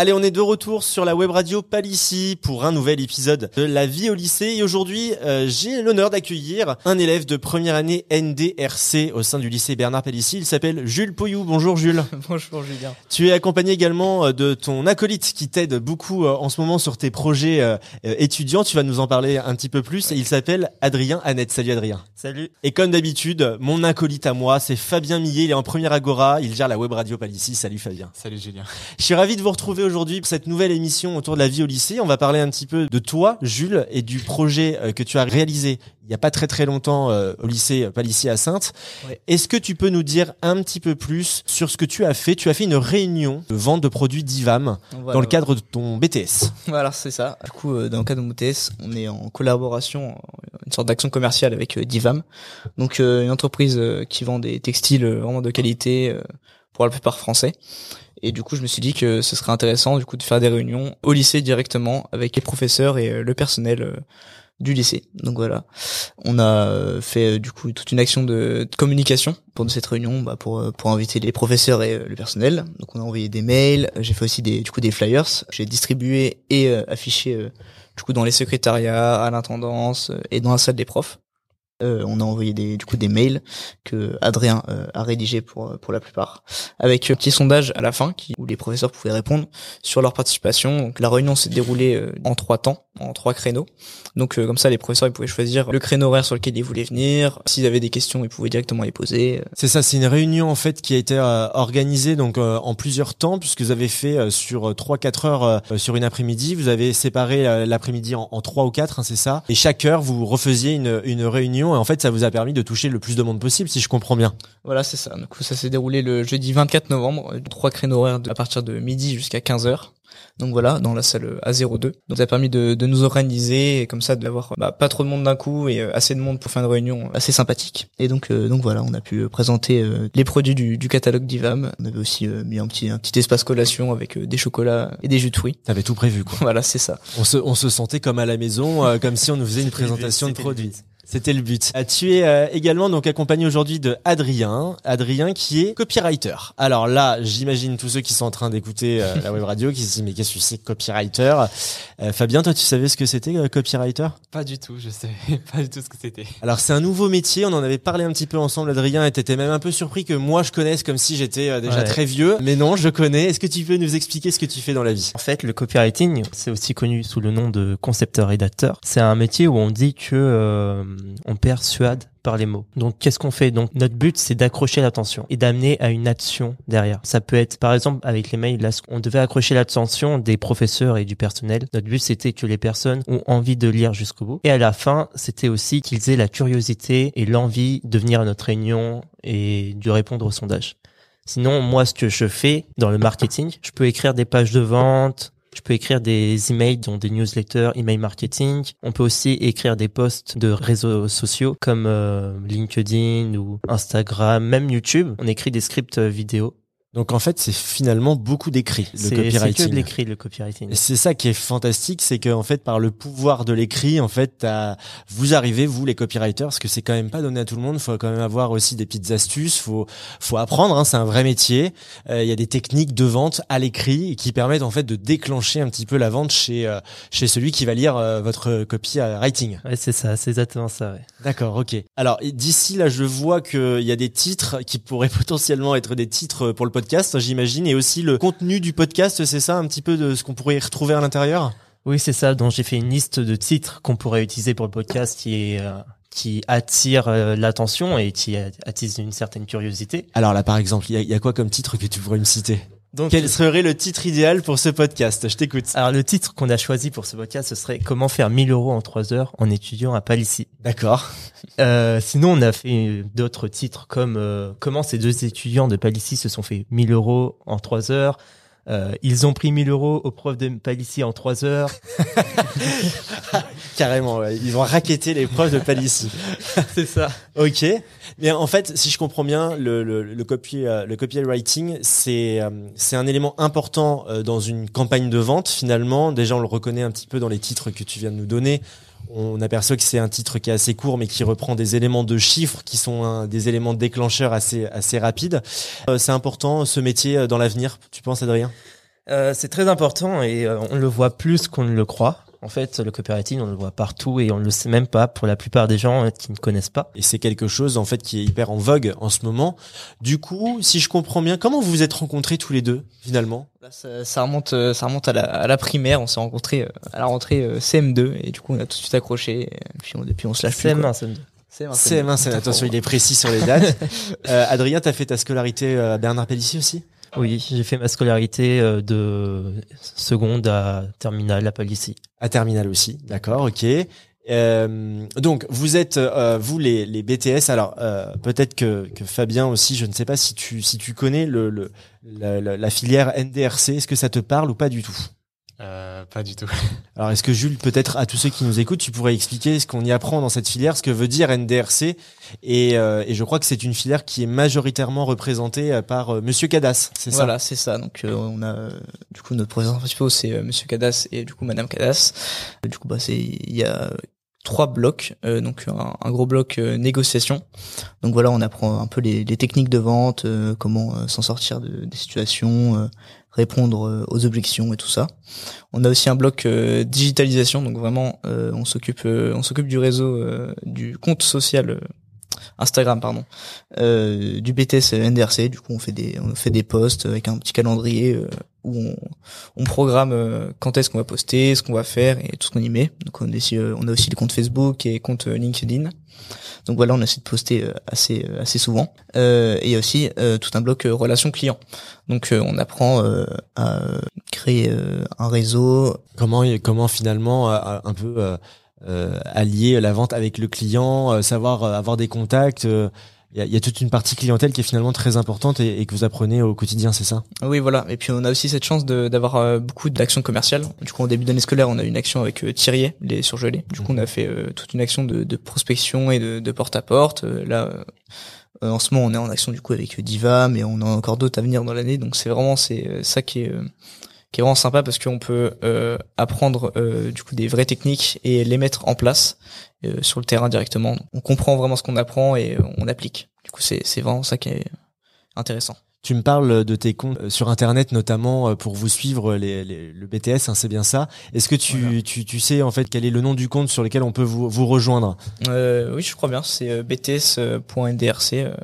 Allez, on est de retour sur la web radio Palissy pour un nouvel épisode de La vie au lycée. Et aujourd'hui, euh, j'ai l'honneur d'accueillir un élève de première année NDRC au sein du lycée Bernard Palissy. Il s'appelle Jules Poyou. Bonjour Jules. Bonjour Julien. Tu es accompagné également euh, de ton acolyte qui t'aide beaucoup euh, en ce moment sur tes projets étudiants. Tu vas nous en parler un petit peu plus. Et il s'appelle Adrien Annette. Salut Adrien. Salut. Et comme d'habitude, mon acolyte à moi, c'est Fabien Millet. Il est en première agora. Il gère la web radio Palissy. Salut Fabien. Salut Julien. Je suis ravi de vous retrouver aujourd'hui pour cette nouvelle émission autour de la vie au lycée. On va parler un petit peu de toi, Jules, et du projet euh, que tu as réalisé il y a pas très très longtemps euh, au lycée Palissy à Sainte. Est-ce que tu peux nous dire un petit peu plus sur ce que tu as fait? Tu as fait une réunion de vente de produits d'Ivam dans le cadre de ton BTS. Voilà, c'est ça. Du coup, euh, dans le cadre de mon BTS, on est en collaboration, une sorte d'action commerciale avec Divam. Donc une entreprise qui vend des textiles vraiment de qualité pour la plupart français. Et du coup, je me suis dit que ce serait intéressant du coup de faire des réunions au lycée directement avec les professeurs et euh, le personnel euh, du lycée. Donc voilà, on a euh, fait du coup toute une action de, communication pour cette réunion, bah, pour pour inviter les professeurs et le personnel. Donc on a envoyé des mails, j'ai fait aussi des du coup des flyers, j'ai distribué et affiché du coup dans les secrétariats, à l'intendance et dans la salle des profs. Euh, on a envoyé des, du coup des mails que Adrien euh, a rédigé pour pour la plupart, avec un petit sondage à la fin où les professeurs pouvaient répondre sur leur participation. La réunion s'est déroulée euh, en trois temps, en trois créneaux. Donc comme ça, les professeurs ils pouvaient choisir le créneau horaire sur lequel ils voulaient venir. S'ils avaient des questions, ils pouvaient directement les poser. C'est ça, c'est une réunion en fait qui a été organisée donc en plusieurs temps puisque vous avez fait sur trois quatre heures sur une après-midi. Vous avez séparé l'après-midi en trois ou quatre, hein, c'est ça. Et chaque heure vous refaisiez une une réunion et en fait ça vous a permis de toucher le plus de monde possible si je comprends bien. Voilà, c'est ça. Du coup, ça s'est déroulé le jeudi 24 novembre, trois créneaux horaires à partir de midi jusqu'à 15h. Donc voilà, dans la salle A02. Donc ça a permis de, nous organiser et comme ça d'avoir bah, pas trop de monde d'un coup et euh, assez de monde pour faire une réunion assez sympathique. Et donc euh, donc voilà, on a pu euh, présenter les produits du, catalogue d'Ivam. On avait aussi mis un petit un petit espace collation avec des chocolats et des jus de fruits. T'avais tout prévu quoi. voilà, c'est ça. On se on se sentait comme à la maison, comme si on nous faisait une présentation de produits. C'était le but. Ah, tu es euh, également donc accompagné aujourd'hui de Adrien, Adrien qui est copywriter. Alors là, j'imagine tous ceux qui sont en train d'écouter euh, la web radio qui se disent mais qu'est-ce que c'est copywriter? Euh, Fabien, toi tu savais ce que c'était copywriter? Pas du tout, je savais pas du tout ce que c'était. Alors c'est un nouveau métier, on en avait parlé un petit peu ensemble Adrien et t'étais même un peu surpris que moi je connaisse comme si j'étais déjà très vieux, mais non, je connais. Est-ce que tu peux nous expliquer ce que tu fais dans la vie? En fait, le copywriting, c'est aussi connu sous le nom de concepteur-rédacteur. C'est un métier où on dit que on persuade par les mots. Donc qu'est-ce qu'on fait? Donc notre but c'est d'accrocher l'attention et d'amener à une action derrière. Ça peut être par exemple avec les mails là on devait accrocher l'attention des professeurs et du personnel. Notre but c'était que les personnes ont envie de lire jusqu'au bout et à la fin c'était aussi qu'ils aient la curiosité et l'envie de venir à notre réunion et de répondre au sondage. Sinon, moi, ce que je fais dans le marketing, je peux écrire des pages de vente, je peux écrire des emails, dont des newsletters, email marketing. On peut aussi écrire des posts de réseaux sociaux comme euh, LinkedIn ou Instagram, même YouTube. On écrit des scripts vidéo donc en fait, c'est finalement beaucoup d'écrit, le copywriting. C'est que de l'écrit, le copywriting. C'est ça qui est fantastique, c'est que en fait, par le pouvoir de l'écrit, en fait, vous arrivez, vous les copywriters, parce que c'est quand même pas donné à tout le monde. Faut quand même avoir aussi des petites astuces. Faut, faut apprendre. Hein, c'est un vrai métier. Euh, il y a des techniques de vente à l'écrit qui permettent en fait de déclencher un petit peu la vente chez euh, chez celui qui va lire euh, votre copywriting. Ouais, c'est ça, c'est exactement ça. Ouais. D'accord, ok. Alors d'ici là, je vois qu'il y a des titres qui pourraient potentiellement être des titres pour le podcast, j'imagine, et aussi le contenu du podcast, c'est ça un petit peu de ce qu'on pourrait y retrouver à l'intérieur? Oui, c'est ça. Donc j'ai fait une liste de titres qu'on pourrait utiliser pour le podcast qui est euh, qui attire euh, l'attention et qui attise une certaine curiosité. Alors là, par exemple, il y a, quoi comme titre que tu pourrais me citer? Donc, quel serait le titre idéal pour ce podcast? Je t'écoute. Alors, le titre qu'on a choisi pour ce podcast, ce serait Comment faire 1000 euros en 3 heures en étudiant à Palissy. D'accord. Euh, sinon, on a fait d'autres titres comme euh, Comment ces deux étudiants de Palissy se sont fait 1000 euros en 3 heures. Euh, ils ont pris 1000 euros aux profs de Palissy en 3 heures. Carrément, ouais. ils ont raquetté les profs de Palissy. C'est ça. Ok. Mais en fait, si je comprends bien, le, le, le, copy, euh, le copywriting, c'est euh, c'est un élément important dans une campagne de vente. Finalement, déjà, on le reconnaît un petit peu dans les titres que tu viens de nous donner on aperçoit que c'est un titre qui est assez court, mais qui reprend des éléments de chiffres qui sont des éléments déclencheurs assez assez rapides. Euh, c'est important ce métier euh, dans l'avenir, tu penses, Adrien? Euh, c'est très important et euh, on le voit plus qu'on ne le croit. En fait, le copywriting, on le voit partout et on ne le sait même pas pour la plupart des gens qui ne connaissent pas. Et c'est quelque chose en fait qui est hyper en vogue en ce moment. Du coup, si je comprends bien, comment vous vous êtes rencontrés tous les deux finalement? Là, ça, ça remonte, euh, ça remonte à la, à la primaire. On s'est rencontrés euh, à la rentrée euh, CM2 et du coup on a tout de suite accroché. Et puis on, depuis on se lâche plus. CM1, quoi. CM2. CM1, CM1, c'est attention, il est précis sur les dates. euh, Adrien, t'as fait ta scolarité à Bernard Pellissier aussi? Oui, j'ai fait ma scolarité euh, de seconde à terminale à Palissy. À Terminal aussi, d'accord, ok. Euh, donc vous êtes euh, vous les, les BTS alors euh, peut-être que, que Fabien aussi je ne sais pas si tu si tu connais le, le la filière NDRC est-ce que ça te parle ou pas du tout? Euh, pas du tout. alors est-ce que Jules peut-être à tous ceux qui nous écoutent tu pourrais expliquer ce qu'on y apprend dans cette filière ce que veut dire NDRC et, euh, et je crois que c'est une filière qui est majoritairement représentée euh, par euh, Monsieur Cadas c'est ça? Voilà, c'est ça. Donc euh, on a euh, du coup notre président principal c'est euh, Monsieur Cadas et du coup Madame Cadas. Du coup bah c'est il y a trois blocs, euh, donc un, un gros bloc euh, négociation. Donc voilà, on apprend un peu les, les techniques de vente, euh, comment euh, s'en sortir de, des situations, euh, répondre euh, aux objections et tout ça. On a aussi un bloc euh, digitalisation, donc vraiment euh, on s'occupe on s'occupe du réseau du compte social Instagram pardon euh, du BTS NDRC. Du coup, on fait des on fait des posts avec un petit calendrier euh, où on, on programme euh, quand est-ce qu'on va poster, ce qu'on va faire et tout ce qu'on y met. Donc on, euh, on a aussi les comptes Facebook et comptes euh, LinkedIn. Donc voilà, on essaie de poster euh, assez euh, assez souvent. Euh, et il y a aussi euh, tout un bloc euh, relations clients. Donc euh, on apprend euh, à euh, créer euh, un réseau, comment comment finalement euh, un peu euh, euh, allier la vente avec le client euh, savoir euh, avoir des contacts euh, il y, y a toute une partie clientèle qui est finalement très importante et, et que vous apprenez au quotidien c'est ça? Oui, voilà. Et puis on a aussi cette chance d'avoir euh, beaucoup d'actions commerciales. Du coup, en début d'année scolaire, on a eu une action avec euh, Thierry, les surgelés. Du coup, on a fait euh, toute une action de, de prospection et de, de porte-à-porte. Euh, là, euh, en ce moment, on est en action du coup avec euh, Diva, mais on a encore d'autres à venir dans l'année. Donc c'est vraiment c'est euh, ça qui est euh, qui est vraiment sympa parce qu'on peut euh, apprendre euh, du coup des vraies techniques et les mettre en place euh, sur le terrain directement. On comprend vraiment ce qu'on apprend et on applique. Du coup, c'est c'est vraiment ça qui est intéressant. Tu me parles de tes comptes euh, sur internet notamment euh, pour vous suivre les, les- le BTS hein, c'est bien ça est-ce que tu, Voilà. tu tu sais en fait quel est le nom du compte sur lequel on peut vous, vous rejoindre? Euh, oui, je crois bien. C'est euh, bts.ndrc. Euh,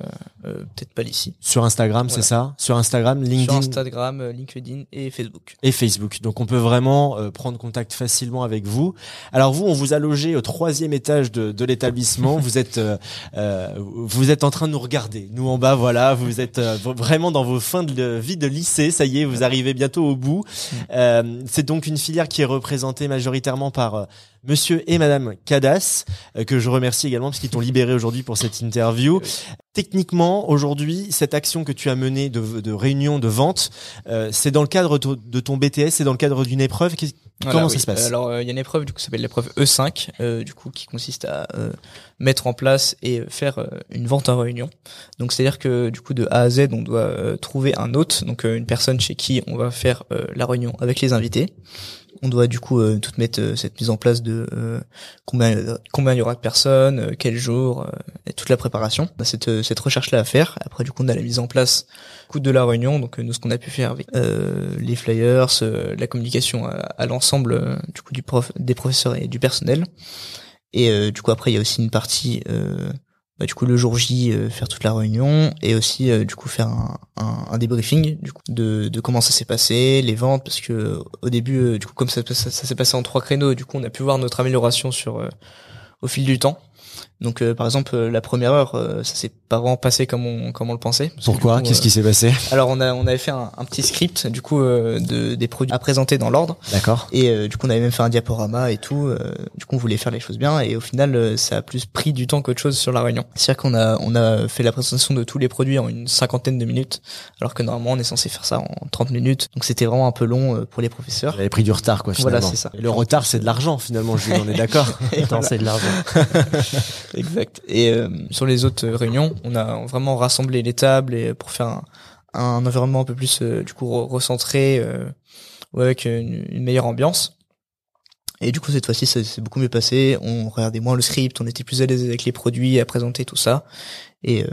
euh, Peut-être pas d'ici. sur Instagram Voilà. c'est ça? Sur Instagram Sur LinkedIn? Instagram, euh, LinkedIn et Facebook. et Facebook. Donc on peut vraiment euh, prendre contact facilement avec vous. Alors vous, on vous a logé au troisième étage de, de l'établissement. vous êtes euh, euh, vous êtes en train de nous regarder. Nous en bas, voilà, vous êtes euh, vraiment dans vos fins de vie de lycée. Ça y est, vous arrivez bientôt au bout. Euh, C'est donc une filière qui est représentée majoritairement par euh, Monsieur et Madame Cadas, euh, que je remercie également parce qu'ils t'ont libéré aujourd'hui pour cette interview. Techniquement, aujourd'hui, cette action que tu as menée de, de réunion de vente, euh, c'est dans le cadre de ton BTS, c'est dans le cadre d'une épreuve. Voilà, Comment oui. ça se passe? Alors, euh, il y a une épreuve du coup, qui s'appelle l'épreuve E5, euh, du coup, qui consiste à mettre en place et faire une vente en réunion. Donc, c'est-à-dire que du coup, de A à Z, on doit trouver un hôte, donc une personne chez qui on va faire la réunion avec les invités. On doit du coup euh, tout mettre euh, cette mise en place de euh, combien combien il y aura de personnes, euh, quel jour, et toute la préparation. On a cette cette recherche là à faire. Après du coup on a la mise en place coup de la réunion. Donc nous ce qu'on a pu faire avec les flyers, la communication à, l'ensemble du coup prof, des professeurs et du personnel. Et du coup après il y a aussi une partie bah, du coup le jour J euh, faire toute la réunion et aussi euh, du coup faire un, débriefing du coup de, de comment ça s'est passé les ventes parce que au début euh, du coup comme ça, s'est passé en trois créneaux du coup on a pu voir notre amélioration sur euh, au fil du temps donc euh, par exemple euh, la première heure euh, ça s'est pas vraiment passé comme on comme on le pensait Pourquoi Qu'est-ce euh, qui s'est passé alors on a on avait fait un, un petit script du coup euh, de des produits à présenter dans l'ordre D'accord. et euh, du coup on avait même fait un diaporama et tout euh, du coup on voulait faire les choses bien et au final euh, ça a plus pris du temps qu'autre chose sur la réunion c'est à dire qu'on a on a fait la présentation de tous les produits en une cinquantaine de minutes alors que normalement on est censé faire ça en 30 minutes donc c'était vraiment un peu long euh, pour les professeurs Vous avez pris du retard, quoi, finalement. Voilà, c'est ça. Et le retard, c'est de l'argent, finalement, Jules, on est d'accord. C'est de l'argent. Exact. Et euh, sur les autres réunions, on a vraiment rassemblé les tables et pour faire un, environnement un peu plus euh, du coup re- recentré, euh, avec une, une meilleure ambiance. Et du coup cette fois-ci ça s'est beaucoup mieux passé. On regardait moins le script, on était plus à l'aise avec les produits, à présenter tout ça. Et euh,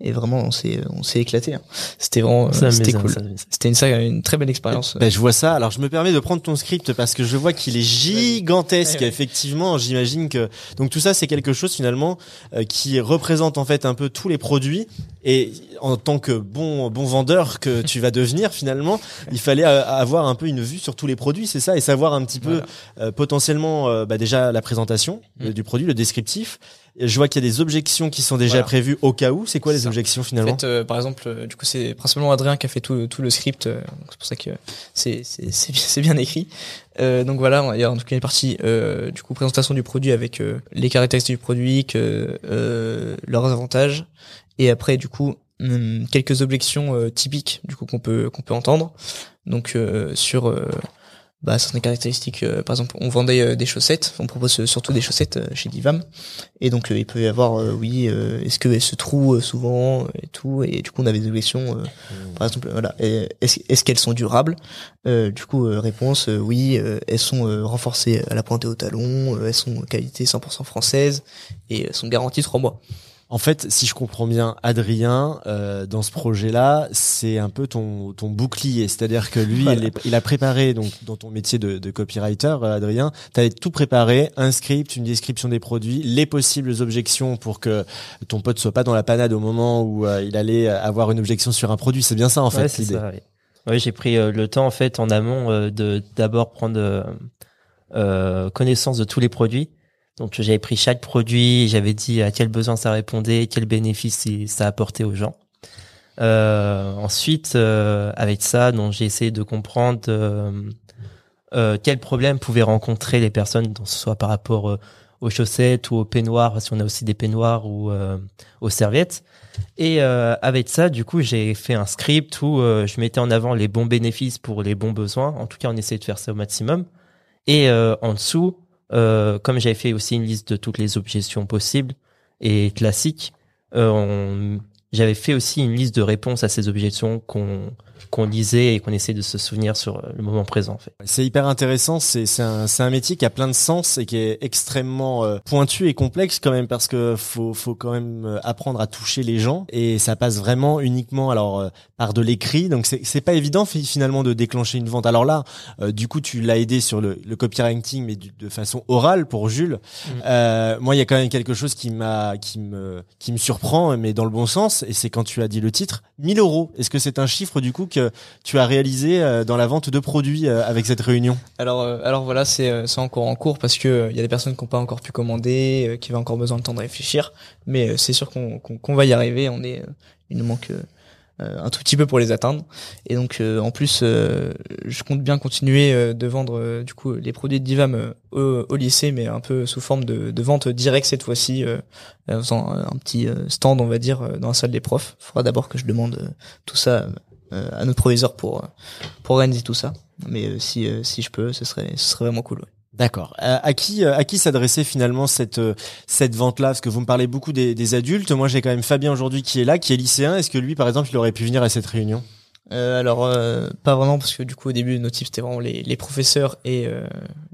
et vraiment on s'est on s'est éclaté. hein. C'était vraiment C'est euh, c'était cool. C'était une, très belle expérience. Ben, je vois ça. Alors, je me permets de prendre ton script parce que je vois qu'il est gigantesque. Ouais, ouais. Effectivement, j'imagine que donc tout ça, c'est quelque chose finalement euh, qui représente en fait un peu tous les produits. Et en tant que bon bon vendeur que tu vas devenir finalement, il fallait euh, avoir un peu une vue sur tous les produits, c'est ça, et savoir un petit peu euh, potentiellement euh, bah, déjà la présentation Mm. du produit, le descriptif. Je vois qu'il y a des objections qui sont déjà Voilà. prévues au cas où. C'est quoi les ça. objections En finalement fait, euh, par exemple, euh, du coup, c'est principalement Adrien qui a fait tout, tout le script. euh, c'est pour ça que c'est c'est c'est bien, c'est bien écrit. Euh, donc voilà, il y a en tout cas une partie euh, du coup présentation du produit avec euh, les caractéristiques du produit, que euh, leurs avantages, et après du coup hum, quelques objections euh, typiques du coup qu'on peut qu'on peut entendre. Donc euh, sur euh, bah, certaines caractéristiques, euh, par exemple, on vendait euh, des chaussettes, on propose euh, surtout des chaussettes euh, chez Divam, et donc il peut y avoir, euh, oui, euh, est-ce qu'elles se trouent euh, souvent et tout, et du coup on avait des objections, euh, par exemple, voilà, est-ce est-ce qu'elles sont durables? Euh, Du coup, réponse, oui, elles sont renforcées à la pointe et au talon, elles sont qualité 100% française, et elles sont garanties trois mois. En fait, si je comprends bien, Adrien, euh, dans ce projet-là, c'est un peu ton, ton bouclier. C'est-à-dire que lui, Voilà. il, est- il a préparé, donc dans ton métier de, de copywriter, euh, Adrien, tu avais tout préparé, un script, une description des produits, les possibles objections pour que ton pote soit pas dans la panade au moment où euh, il allait avoir une objection sur un produit. C'est bien ça, en fait, c'est l'idée. ça, oui. J'ai pris euh, le temps en fait en amont euh, de d'abord prendre connaissance de tous les produits. Donc j'avais pris chaque produit, j'avais dit à quel besoin ça répondait, quel bénéfice ça apportait aux gens. Euh, ensuite, euh, avec ça, donc j'ai essayé de comprendre euh, euh, quels problèmes pouvaient rencontrer les personnes, donc ce soit par rapport euh, aux chaussettes ou aux peignoirs, parce qu'on a aussi des peignoirs ou euh, aux serviettes. Et avec ça, du coup, j'ai fait un script où je mettais en avant les bons bénéfices pour les bons besoins. En tout cas, on essayait de faire ça au maximum. Et en dessous, euh, comme j'avais fait aussi une liste de toutes les objections possibles et classiques, euh, j'avais fait aussi une liste de réponses à ces objections qu'on qu'on lisait et qu'on essayait de se souvenir sur euh, le moment présent. En fait. C'est hyper intéressant. C'est un, un métier qui a plein de sens et qui est extrêmement euh, pointu et complexe quand même parce que faut faut quand même euh, apprendre à toucher les gens et ça passe vraiment uniquement alors euh, par de l'écrit. Donc c'est pas évident fi- finalement de déclencher une vente. Alors là, euh, du coup, tu l'as aidé sur le, le copywriting mais du- de façon orale pour Jules. Euh, moi, il y a quand même quelque chose qui m'a qui me qui me surprend mais dans le bon sens et c'est quand tu as dit le titre 1000 euros. Est-ce que c'est un chiffre du coup que tu as réalisé euh, dans la vente de produits euh, avec cette réunion Alors, euh, alors voilà, c'est encore en cours parce que il y a des personnes qui n'ont pas encore pu commander, qui ont encore besoin de temps de réfléchir. Mais c'est sûr qu'on qu'on qu'on va y arriver. On est, il nous manque euh, un tout petit peu pour les atteindre. Et donc, euh, en plus, euh, je compte bien continuer de vendre du coup les produits de Divam au, au lycée, mais un peu sous forme de, de vente directe cette fois-ci, en faisant un petit stand, on va dire, dans la salle des profs. Faudra d'abord que je demande tout ça à notre proviseur pour euh, pour organiser tout ça. Mais euh, si euh, si je peux, ce serait ce serait vraiment cool. ouais. D'accord. Euh, à qui euh, à qui s'adressait finalement cette euh, cette vente là Parce que vous me parlez beaucoup des, des adultes. Moi, j'ai quand même Fabien aujourd'hui qui est là, qui est lycéen. Est-ce que lui, par exemple, il aurait pu venir à cette réunion? Euh, alors pas pas vraiment parce que du coup au début nos types c'était vraiment les, les professeurs et euh,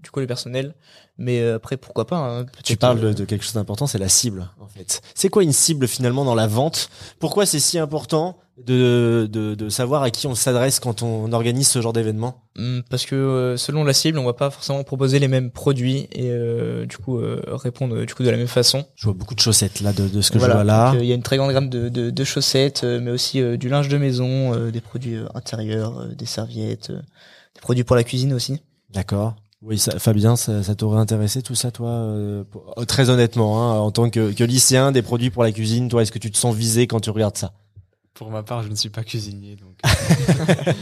du coup le personnel. Mais euh, après pourquoi pas. hein, Tu parles euh, de, quelque chose d'important, c'est la cible en fait. C'est quoi une cible finalement dans la vente? Pourquoi c'est si important de, de de savoir à qui on s'adresse quand on organise ce genre d'événement? Hum, parce que euh, selon la cible on va pas forcément proposer les mêmes produits et euh, du coup euh, répondre du coup de la même façon. Je vois beaucoup de chaussettes là de, de ce que Voilà. je vois là. Il y a une très grande gamme de, de, chaussettes, mais aussi du linge de maison, des produits intérieurs, des serviettes, des produits pour la cuisine aussi. D'accord. Oui, ça, Fabien, ça, ça t'aurait intéressé tout ça, toi euh, pour- euh, Très honnêtement, hein, en tant que, que lycéen, des produits pour la cuisine, toi, est-ce que tu te sens visé quand tu regardes ça? Pour ma part, je ne suis pas cuisinier, donc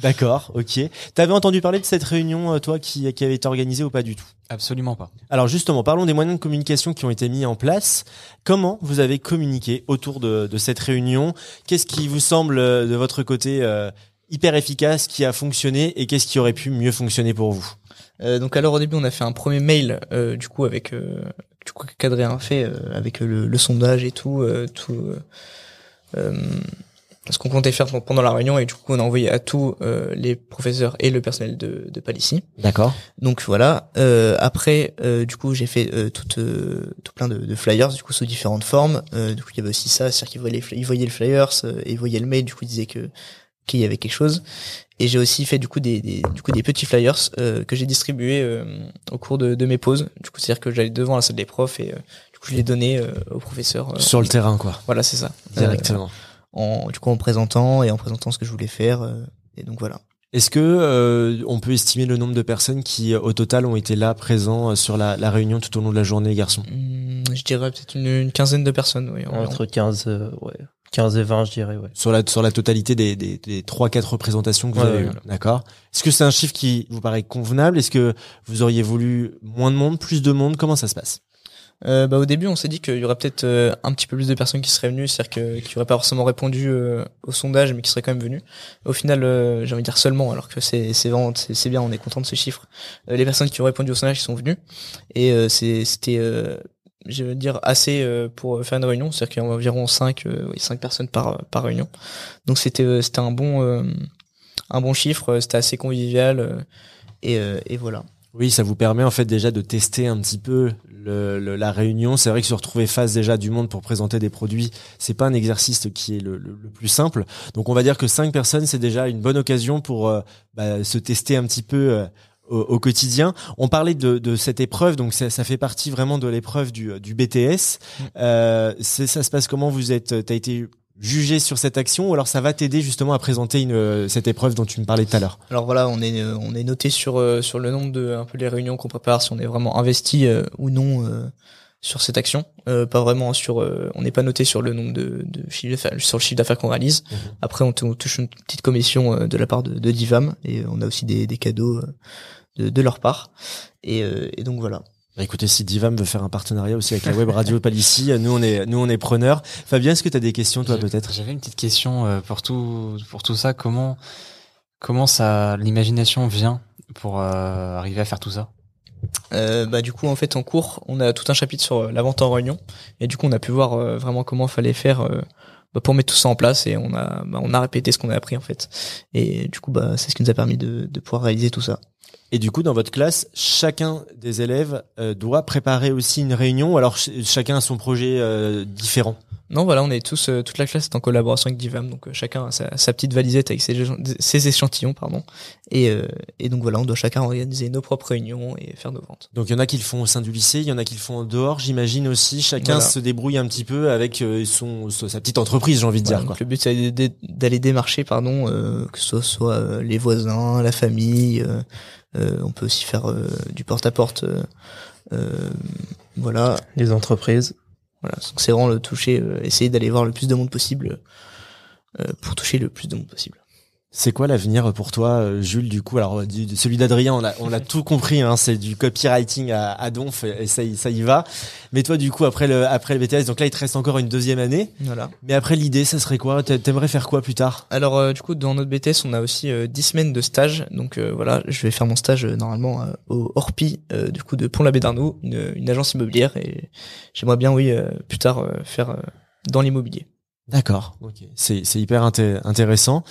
D'accord, ok. T'avais entendu parler de cette réunion, euh, toi, qui, qui avait été organisée ou pas du tout? Absolument pas. Alors justement, parlons des moyens de communication qui ont été mis en place. Comment vous avez communiqué autour de, de cette réunion? Qu'est-ce qui vous semble, euh, de votre côté, euh, hyper efficace, qui a fonctionné, et qu'est-ce qui aurait pu mieux fonctionner pour vous? Euh, donc alors au début on a fait un premier mail euh, du coup avec euh, du coup qu'Adrien fait euh, avec le, le sondage et tout euh, tout euh, euh, ce qu'on comptait faire pendant la réunion et du coup on a envoyé à tous euh, les professeurs et le personnel de, de Palissy. D'accord. Donc voilà. Euh, après, euh, du coup, j'ai fait euh, tout, euh, tout plein de, de flyers, du coup sous différentes formes. Euh, du coup, il y avait aussi ça, c'est-à-dire qu'ils voyaient, voyaient le flyers euh, et ils voyaient le mail. Du coup, ils disaient que qu'il y avait quelque chose. Et j'ai aussi fait du coup des, des du coup des petits flyers euh, que j'ai distribués euh, au cours de, de mes pauses. Du coup, c'est-à-dire que j'allais devant la salle des profs et euh, du coup je les donnais euh, aux professeurs. euh, Sur le terrain, quoi. Voilà, c'est ça. Directement. Euh, en du coup en présentant et en présentant ce que je voulais faire. euh, et donc voilà. Est-ce que euh, on peut estimer le nombre de personnes qui, au total, ont été là, présents euh, sur la, la réunion tout au long de la journée, garçons? Hum, je dirais peut-être une, une quinzaine de personnes. Oui. Entre 15, euh, ouais, 15 et 20, je dirais, ouais. Sur la, sur la totalité des, des, des 3-4 représentations que vous Ouais, avez eues. voilà. D'accord. Est-ce que c'est un chiffre qui vous paraît convenable? Est-ce que vous auriez voulu moins de monde, plus de monde? Comment ça se passe? Euh, bah, au début, on s'est dit qu'il y aurait peut-être euh, un petit peu plus de personnes qui seraient venues, c'est-à-dire que, qui auraient pas forcément répondu euh, au sondage, mais qui seraient quand même venues. Au final, euh, j'ai envie de dire seulement, alors que c'est c'est vraiment c'est c'est bien, on est content de ce chiffre. Euh, les personnes qui ont répondu au sondage, qui sont venues, et euh, c'est c'était euh, je veux dire assez euh, pour faire une réunion, c'est-à-dire qu'il y a environ 5 euh, cinq personnes par par réunion. Donc c'était euh, c'était un bon euh, un bon chiffre, euh, c'était assez convivial euh, et euh, et voilà. Oui, ça vous permet en fait déjà de tester un petit peu le, le- la réunion. C'est vrai que se retrouver face déjà du monde pour présenter des produits, c'est pas un exercice qui est le- le plus simple. Donc on va dire que cinq personnes, c'est déjà une bonne occasion pour euh, bah, se tester un petit peu. euh, au, au quotidien. On parlait de, de cette épreuve, donc ça, ça fait partie vraiment de l'épreuve du, du BTS. Euh, c'est- ça se passe comment? Vous êtes, t'as été jugé sur cette action, ou alors ça va t'aider justement à présenter une, euh, cette épreuve dont tu me parlais tout à l'heure? Alors voilà, on est euh, on est noté sur euh, sur le nombre de un peu les réunions qu'on prépare, si on est vraiment investi euh, ou non euh, sur cette action. Euh, pas vraiment sur, euh, on n'est pas noté sur le nombre de, de chiffre d'affaires, sur le chiffre d'affaires qu'on réalise. Mhm. Après, on, tou- on touche une petite commission euh, de la part de, de Divam et on a aussi des, des cadeaux euh, de, de leur part. Et, euh, et donc voilà. Bah écoutez, si Divam veut faire un partenariat aussi avec la web radio Palissy, nous on est nous on est preneurs. Fabien, est-ce que tu as des questions toi peut-être? J'avais une petite question euh, pour tout pour tout ça. Comment comment ça l'imagination vient pour euh, arriver à faire tout ça? Euh, bah du coup en fait en cours on a tout un chapitre sur euh, la vente en réunion et du coup on a pu voir euh, vraiment comment fallait faire euh, bah, pour mettre tout ça en place et on a bah, on a répété ce qu'on a appris en fait et du coup bah c'est ce qui nous a permis de, de pouvoir réaliser tout ça. Et du coup, dans votre classe, chacun des élèves doit préparer aussi une réunion, alors ch- chacun a son projet différent. Non voilà on est tous euh, toute la classe est en collaboration avec Divam donc euh, chacun a sa, sa petite valisette avec ses, ses échantillons pardon et euh, et donc voilà on doit chacun organiser nos propres réunions et faire nos ventes. Donc il y en a qui le font au sein du lycée, il y en a qui le font en dehors, j'imagine aussi. Chacun Voilà. se débrouille un petit peu avec euh, son, son- sa petite entreprise, j'ai envie de Voilà, dire. Quoi. le but c'est d'aller dé- d'aller démarcher pardon euh, que ce soit euh, les voisins, la famille. euh, euh, on peut aussi faire euh, du porte à porte. voilà, Les entreprises. Voilà. C'est vraiment le toucher, euh, essayer d'aller voir le plus de monde possible euh, pour toucher le plus de monde possible. C'est quoi l'avenir pour toi, euh, Jules Du coup, alors du- celui d'Adrien, on a, on a tout compris. Hein, c'est du copywriting à, à donf et ça, y- ça y va. Mais toi, du coup, après le après le BTS, donc là, il te reste encore une deuxième année. Voilà. Mais après, l'idée, ça serait quoi? T'a- T'aimerais faire quoi plus tard? Alors euh, du coup dans notre BTS on a aussi euh, 10 semaines de stage donc euh, voilà je vais faire mon stage euh, normalement euh, au Orpi euh, du coup de Pont-l'Abbé d'Arnaud une, une agence immobilière et j'aimerais bien oui euh, plus tard euh, faire euh, dans l'immobilier. D'accord. Ok. C'est c'est hyper inté- intéressant.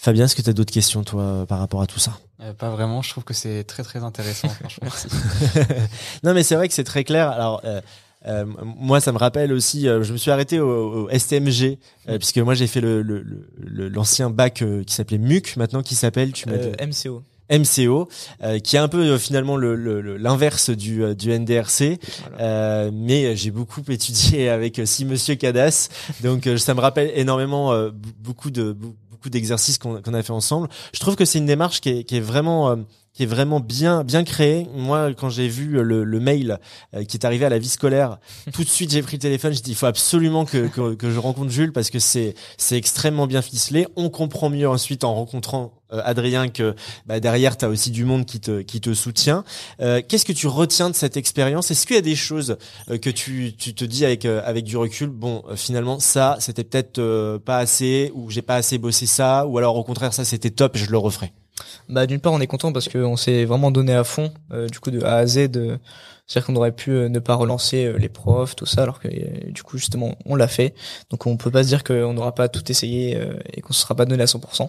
Fabien, est-ce que tu as d'autres questions, toi, par rapport à tout ça? Euh, Pas vraiment. Je trouve que c'est très très intéressant. franchement. Merci. Non, mais c'est vrai que c'est très clair. Alors, euh, euh, moi, ça me rappelle aussi. euh, je me suis arrêté au, au STMG euh, puisque moi j'ai fait le le- le- l'ancien bac euh, qui s'appelait MUC, maintenant qui s'appelle, tu m'as dit, MCO. MCO, euh, qui est un peu euh, finalement le- le- le- l'inverse du, euh, du NDRC. Voilà. Euh, mais j'ai beaucoup étudié avec euh, si Monsieur Cadas, donc euh, ça me rappelle énormément euh, b- beaucoup de b- beaucoup d'exercices qu'on a fait ensemble. Je trouve que c'est une démarche qui est, qui est vraiment euh, qui est vraiment bien bien créée. Moi, quand j'ai vu le, le mail euh, qui est arrivé à la vie scolaire, tout de suite j'ai pris le téléphone. J'ai dit il faut absolument que, que que je rencontre Jules parce que c'est c'est extrêmement bien ficelé. On comprend mieux ensuite en rencontrant Adrien que bah, derrière tu as aussi du monde qui te qui te soutient. Euh, Qu'est-ce que tu retiens de cette expérience? Est-ce qu'il y a des choses euh, que tu, tu te dis avec euh, avec du recul bon euh, finalement ça c'était peut-être euh, pas assez ou j'ai pas assez bossé ça ou alors au contraire ça c'était top je le referai? Bah d'une part on est content parce qu'on s'est vraiment donné à fond, euh, du coup de A à Z. C'est-à-dire qu'on aurait pu euh, ne pas relancer euh, les profs, tout ça, alors que euh, du coup justement on l'a fait. Donc on peut pas se dire qu'on n'aura pas tout essayé et qu'on se sera pas donné à 100%.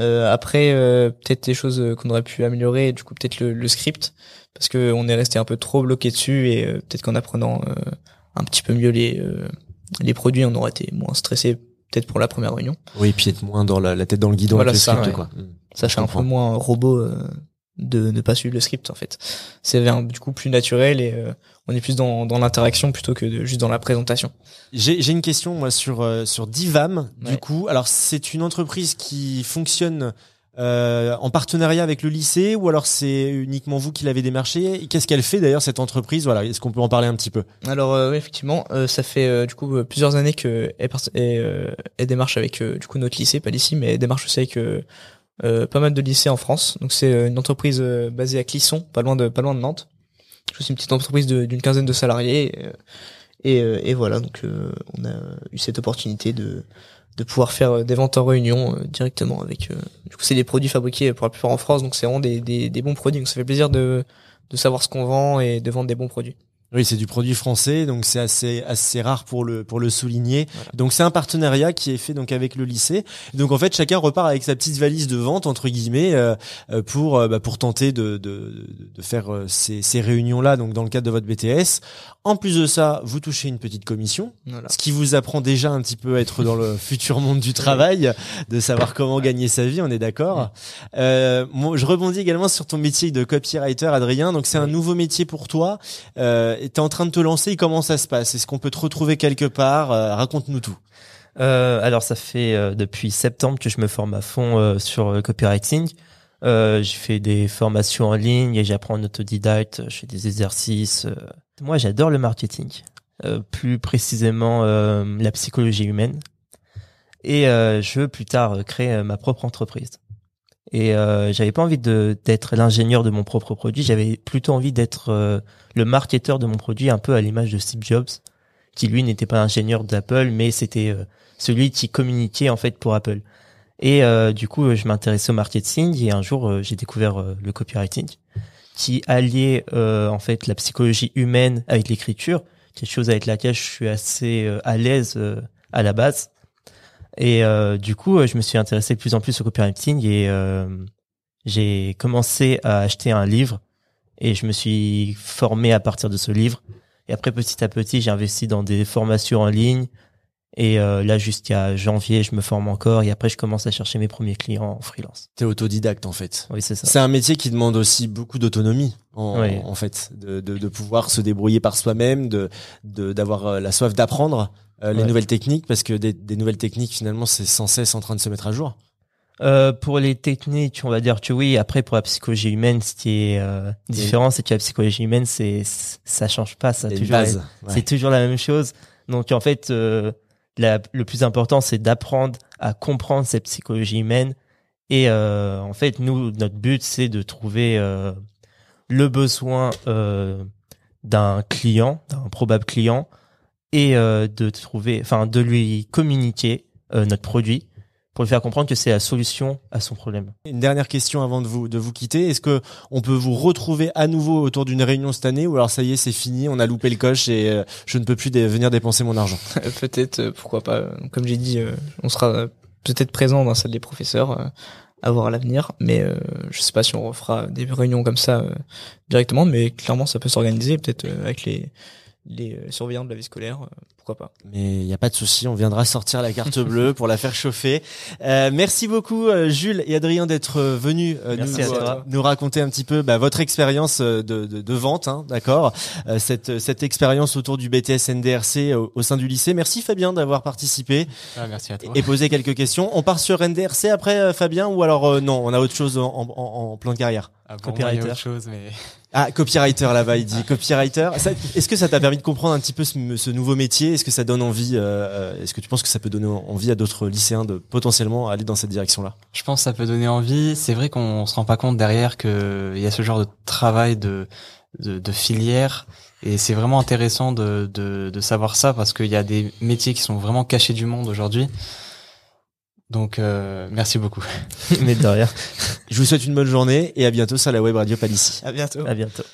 Euh, après euh, peut-être des choses qu'on aurait pu améliorer, du coup peut-être le, le script, parce que on est resté un peu trop bloqué dessus et euh, peut-être qu'en apprenant euh, un petit peu mieux les euh, les produits, on aurait été moins stressé peut-être pour la première réunion. Oui, et puis être moins dans la, la tête dans le guidon Voilà, avec le ça, script, ouais. quoi. Ça Je un peu moins robot euh, de ne pas suivre le script en fait. C'est du coup plus naturel et euh, on est plus dans, dans l'interaction plutôt que de, juste dans la présentation. J'ai j'ai une question moi sur euh, sur Divam. Du coup, alors c'est une entreprise qui fonctionne euh, en partenariat avec le lycée ou alors c'est uniquement vous qui l'avez démarché? Qu'est-ce qu'elle fait d'ailleurs cette entreprise? Voilà, est-ce qu'on peut en parler un petit peu? Alors euh, effectivement, euh, ça fait euh, du coup euh, plusieurs années que elle, part- elle, euh, elle démarche avec euh, du coup notre lycée, pas l'ici, mais elle démarche aussi avec pas mal de lycées en France. Donc c'est euh, une entreprise euh, basée à Clisson, pas loin de pas loin de Nantes. C'est une petite entreprise d'une quinzaine de salariés. euh, et, euh, voilà, donc euh, on a eu cette opportunité de de pouvoir faire euh, des ventes en réunion euh, directement avec. euh, du coup, c'est des produits fabriqués pour la plupart en France, donc c'est vraiment des, des, des bons produits. Donc ça fait plaisir de de savoir ce qu'on vend et de vendre des bons produits. Oui, c'est du produit français, donc c'est assez assez rare pour le pour le souligner. Voilà. Donc c'est un partenariat qui est fait donc avec le lycée. Donc en fait, chacun repart avec sa petite valise de vente entre guillemets euh, euh, pour euh, bah, pour tenter de de de faire euh, ces ces réunions là donc dans le cadre de votre BTS. En plus de ça, vous touchez une petite commission, Voilà. ce qui vous apprend déjà un petit peu à être dans le futur monde du travail, de savoir comment gagner sa vie, on est d'accord. Euh, moi, je rebondis également sur ton métier de copywriter, Adrien. Donc c'est un nouveau métier pour toi. Euh, T'es en train de te lancer. Comment ça se passe? Est-ce qu'on peut te retrouver quelque part? Euh, Raconte-nous tout. Euh, alors ça fait euh, depuis septembre que je me forme à fond euh, sur le copywriting. Euh, j'ai fait des formations en ligne et j'apprends en autodidacte. Je fais des exercices. euh. Moi, j'adore le marketing, euh, plus précisément euh, la psychologie humaine. Et euh, je veux plus tard euh, créer euh, ma propre entreprise. Et euh, j'avais pas envie de d'être l'ingénieur de mon propre produit. J'avais plutôt envie d'être euh, le marketeur de mon produit, un peu à l'image de Steve Jobs, qui lui n'était pas ingénieur d'Apple, mais c'était euh, celui qui communiquait en fait pour Apple. Et euh, du coup, je m'intéressais au marketing et un jour, euh, j'ai découvert le copywriting, qui alliait en fait la psychologie humaine avec l'écriture, quelque chose avec laquelle je suis assez à l'aise à la base. Et euh, du coup, je me suis intéressé de plus en plus au copywriting et euh, j'ai commencé à acheter un livre et je me suis formé à partir de ce livre. Et après, petit à petit, j'ai investi dans des formations en ligne. Et euh, là, jusqu'à janvier, je me forme encore. Et après, je commence à chercher mes premiers clients en freelance. T'es autodidacte en fait. Oui, c'est ça. C'est un métier qui demande aussi beaucoup d'autonomie, en, Oui. en fait, de, de, de pouvoir se débrouiller par soi-même, de de- d'avoir euh, la soif d'apprendre euh, les Ouais. nouvelles techniques, parce que des, des nouvelles techniques finalement c'est sans cesse en train de se mettre à jour. Euh, pour les techniques, on va dire que oui. Après, pour la psychologie humaine, ce qui est euh, différent, c'est que la psychologie humaine, c'est ça change pas. Ça toujours. C'est toujours la même chose. Donc en fait, euh, la- le plus important, c'est d'apprendre à comprendre cette psychologie humaine. Et euh, en fait, nous, notre but, c'est de trouver euh, le besoin euh, d'un client, d'un probable client, et euh, de trouver, enfin, de lui communiquer euh, notre produit pour lui faire comprendre que c'est la solution à son problème. Une dernière question avant de vous de vous quitter. Est-ce que on peut vous retrouver à nouveau autour d'une réunion cette année ou alors ça y est c'est fini, on a loupé le coche et euh, je ne peux plus dé- venir dépenser mon argent? peut-être, pourquoi pas. Comme j'ai dit, euh, on sera peut-être présent dans la salle des professeurs euh, à voir à l'avenir, mais euh, je sais pas si on refera des réunions comme ça euh, directement, mais clairement ça peut s'organiser, peut-être euh, avec les les euh, surveillants de la vie scolaire, euh, pourquoi pas. Mais il n'y a pas de souci, on viendra sortir la carte bleue pour la faire chauffer. Euh, merci beaucoup euh, Jules et Adrien d'être venus euh, nous, nous raconter un petit peu bah, votre expérience de, de, de vente, hein, d'accord Euh, Cette, cette expérience autour du BTS NDRC au, au sein du lycée. Merci Fabien d'avoir participé Ah, merci à toi. et posé quelques questions. On part sur NDRC après Fabien ou alors euh, non, on a autre chose en, en, en plan de carrière Ah, moi, il y a autre chose, mais Ah, copywriter là-bas, il dit copywriter. Est-ce que ça t'a permis de comprendre un petit peu ce, nouveau métier? Est-ce que ça donne envie euh, euh, Est-ce que tu penses que ça peut donner envie à d'autres lycéens de potentiellement aller dans cette direction-là? Je pense que ça peut donner envie. C'est vrai qu'on se rend pas compte derrière que il y a ce genre de travail de de, de filière et c'est vraiment intéressant de, de de savoir ça parce qu'il y a des métiers qui sont vraiment cachés du monde aujourd'hui. Donc euh, merci beaucoup. Mais de rien. Je vous souhaite une bonne journée et à bientôt sur la web radio Palissy. À bientôt. À bientôt.